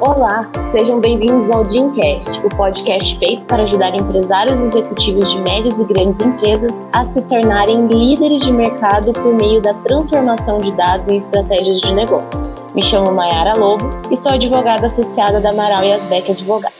Olá, sejam bem-vindos ao Dreamcast, o podcast feito para ajudar empresários executivos de médias e grandes empresas a se tornarem líderes de mercado por meio da transformação de dados em estratégias de negócios. Me chamo Mayara Lobo e sou advogada associada da Amaral e Asbeck Advogados.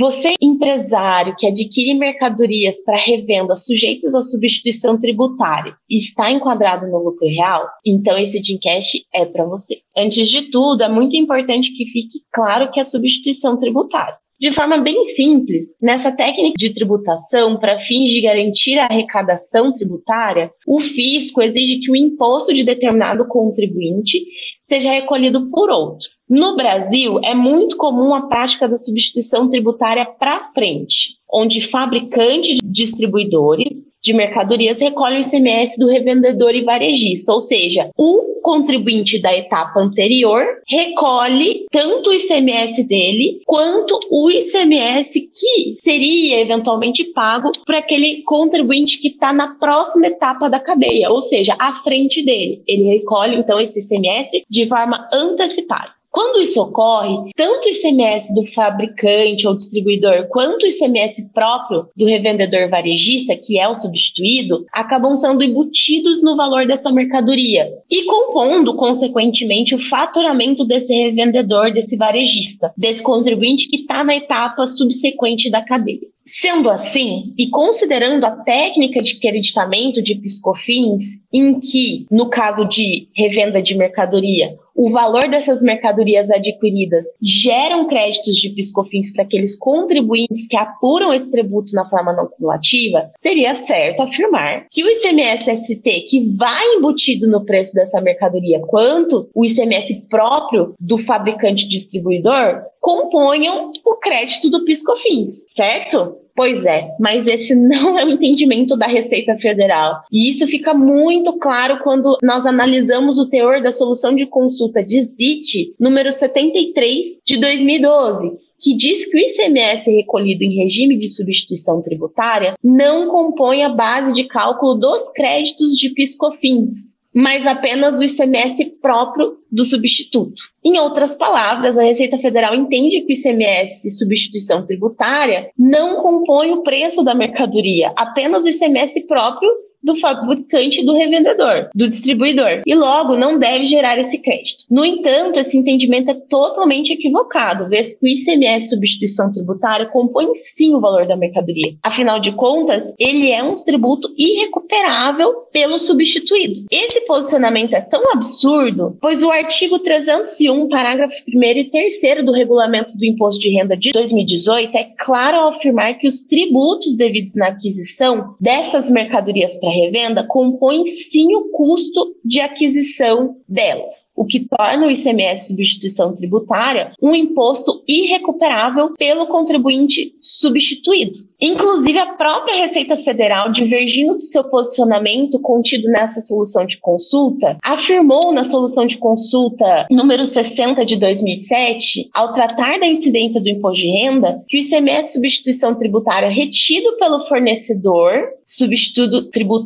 Você, empresário que adquire mercadorias para revenda sujeitas à substituição tributária e está enquadrado no lucro real, então esse Dincast é para você. Antes de tudo, é muito importante que fique claro que é substituição tributária. De forma bem simples, nessa técnica de tributação, para fins de garantir a arrecadação tributária, o fisco exige que o imposto de determinado contribuinte seja recolhido por outro. No Brasil, é muito comum a prática da substituição tributária para frente, onde fabricantes e distribuidores de mercadorias recolhem o ICMS do revendedor e varejista, ou seja, o contribuinte da etapa anterior recolhe tanto o ICMS dele quanto o ICMS que seria eventualmente pago por aquele contribuinte que está na próxima etapa da cadeia, ou seja, à frente dele. Ele recolhe então esse ICMS de forma antecipada. Quando isso ocorre, tanto o ICMS do fabricante ou distribuidor quanto o ICMS próprio do revendedor varejista, que é o substituído, acabam sendo embutidos no valor dessa mercadoria e compondo, consequentemente, o faturamento desse revendedor, desse varejista, desse contribuinte que está na etapa subsequente da cadeia. Sendo assim, e considerando a técnica de creditamento de piscofins, em que, no caso de revenda de mercadoria, o valor dessas mercadorias adquiridas geram créditos de piscofins para aqueles contribuintes que apuram esse tributo na forma não cumulativa, seria certo afirmar que o ICMS-ST que vai embutido no preço dessa mercadoria, quanto o ICMS próprio do fabricante distribuidor, componham o crédito do piscofins, certo? Pois é, mas esse não é o entendimento da Receita Federal. E isso fica muito claro quando nós analisamos o teor da solução de consulta de ZIT número 73 de 2012 que diz que o ICMS recolhido em regime de substituição tributária não compõe a base de cálculo dos créditos de piscofins, mas apenas o ICMS próprio do substituto. Em outras palavras, a Receita Federal entende que o ICMS substituição tributária não compõe o preço da mercadoria, apenas o ICMS próprio do fabricante do revendedor, do distribuidor, e logo não deve gerar esse crédito. No entanto, esse entendimento é totalmente equivocado, vez que o ICMS substituição tributária compõe sim o valor da mercadoria. Afinal de contas, ele é um tributo irrecuperável pelo substituído. Esse posicionamento é tão absurdo, pois o artigo 301, parágrafo 1 e 3 do Regulamento do Imposto de Renda de 2018 é claro ao afirmar que os tributos devidos na aquisição dessas mercadorias para revenda compõem sim o custo de aquisição delas, o que torna o ICMS substituição tributária um imposto irrecuperável pelo contribuinte substituído. Inclusive, a própria Receita Federal, divergindo do seu posicionamento contido nessa solução de consulta, afirmou na solução de consulta número 60 de 2007, ao tratar da incidência do imposto de renda, que o ICMS substituição tributária retido pelo fornecedor, substituto tributário,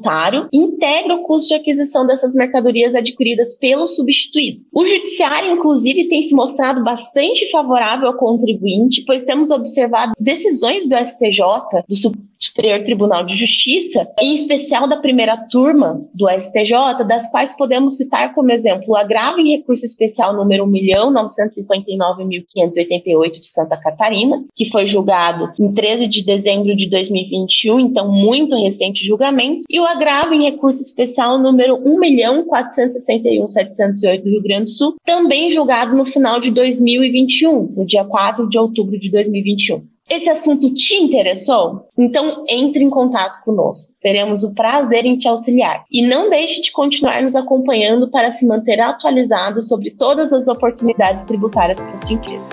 integra o custo de aquisição dessas mercadorias adquiridas pelo substituído. O judiciário, inclusive, tem se mostrado bastante favorável ao contribuinte, pois temos observado decisões do STJ do Superior Tribunal de Justiça, em especial da primeira turma do STJ, das quais podemos citar como exemplo o agravo em recurso especial número 1.959.588 de Santa Catarina, que foi julgado em 13 de dezembro de 2021, então muito recente julgamento, e o agravo em recurso especial número 1.461.708 do Rio Grande do Sul, também julgado no final de 2021, no dia 4 de outubro de 2021. Esse assunto te interessou? Então entre em contato conosco. Teremos o prazer em te auxiliar. E não deixe de continuar nos acompanhando para se manter atualizado sobre todas as oportunidades tributárias para sua empresa.